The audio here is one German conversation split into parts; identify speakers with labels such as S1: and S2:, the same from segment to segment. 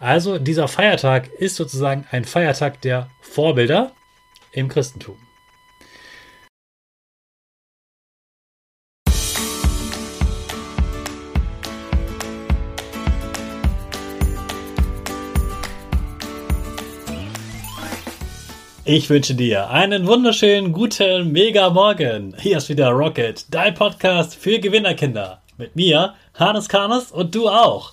S1: Also dieser Feiertag ist sozusagen ein Feiertag der Vorbilder im Christentum. Ich wünsche dir einen wunderschönen guten Mega Morgen. Hier ist wieder Rocket, dein Podcast für Gewinnerkinder. Mit mir, Hannes Karnes und du auch.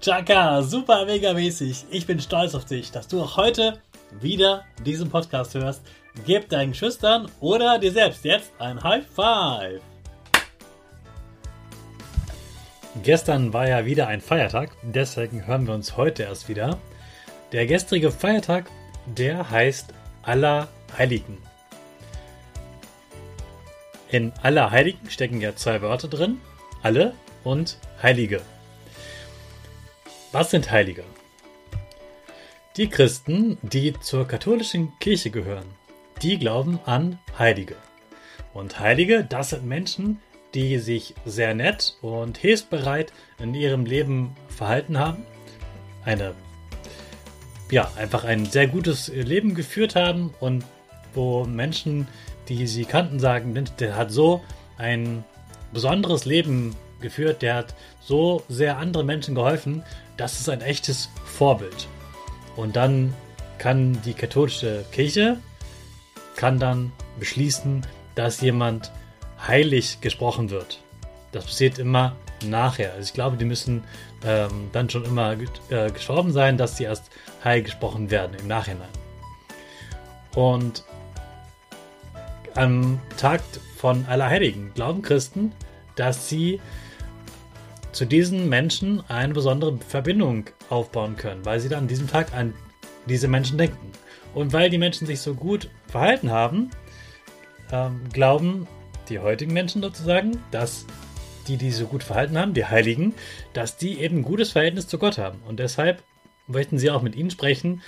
S1: Chaka, super mega mäßig. Ich bin stolz auf dich, dass du auch heute wieder diesen Podcast hörst. Gib deinen Schüchtern oder dir selbst jetzt ein High Five. Gestern war ja wieder ein Feiertag, deswegen hören wir uns heute erst wieder. Der gestrige Feiertag, der heißt Allerheiligen. In Allerheiligen stecken ja zwei Wörter drin, alle und Heilige. Was sind Heilige? Die Christen, die zur katholischen Kirche gehören, die glauben an Heilige. Und Heilige, das sind Menschen, die sich sehr nett und hilfsbereit in ihrem Leben verhalten haben, eine ja, einfach ein sehr gutes Leben geführt haben und wo Menschen, die sie kannten, sagen, der hat so ein besonderes Leben geführt, der hat so sehr anderen Menschen geholfen, das ist ein echtes Vorbild. Und dann kann die katholische Kirche kann dann beschließen, dass jemand heilig gesprochen wird. Das passiert immer nachher. Also ich glaube, die müssen ähm, dann schon immer äh, gestorben sein, dass sie erst heil gesprochen werden im Nachhinein. Und am Tag von Allerheiligen glauben Christen, dass sie zu diesen Menschen eine besondere Verbindung aufbauen können, weil sie dann an diesem Tag an diese Menschen denken. Und weil die Menschen sich so gut verhalten haben, ähm, glauben die heutigen Menschen sozusagen, dass die, die so gut verhalten haben, die Heiligen, dass die eben ein gutes Verhältnis zu Gott haben. Und deshalb möchten sie auch mit ihnen sprechen,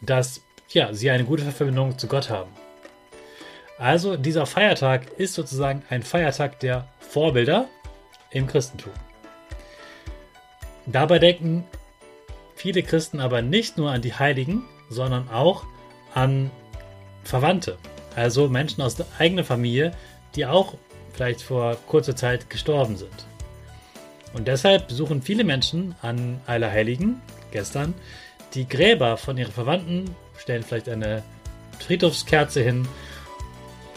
S1: dass ja, sie eine gute Verbindung zu Gott haben. Also dieser Feiertag ist sozusagen ein Feiertag der Vorbilder im Christentum. Dabei denken viele Christen aber nicht nur an die Heiligen, sondern auch an Verwandte, also Menschen aus der eigenen Familie, die auch vielleicht vor kurzer Zeit gestorben sind. Und deshalb besuchen viele Menschen an Allerheiligen, gestern, die Gräber von ihren Verwandten, stellen vielleicht eine Friedhofskerze hin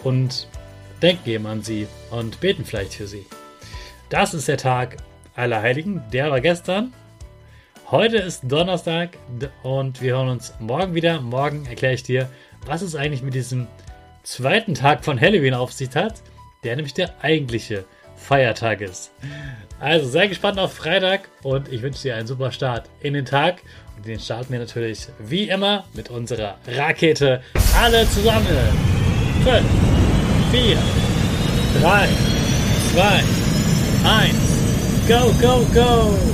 S1: und denken eben an sie und beten vielleicht für sie. Das ist der Tag, Allerheiligen. Der war gestern. Heute ist Donnerstag und wir hören uns morgen wieder. Morgen erkläre ich dir, was es eigentlich mit diesem zweiten Tag von Halloween auf sich hat, der nämlich der eigentliche Feiertag ist. Also sei gespannt auf Freitag und ich wünsche dir einen super Start in den Tag. Und den starten wir natürlich wie immer mit unserer Rakete. Alle zusammen. 5, 4, 3, 2, 1. Go, go, go!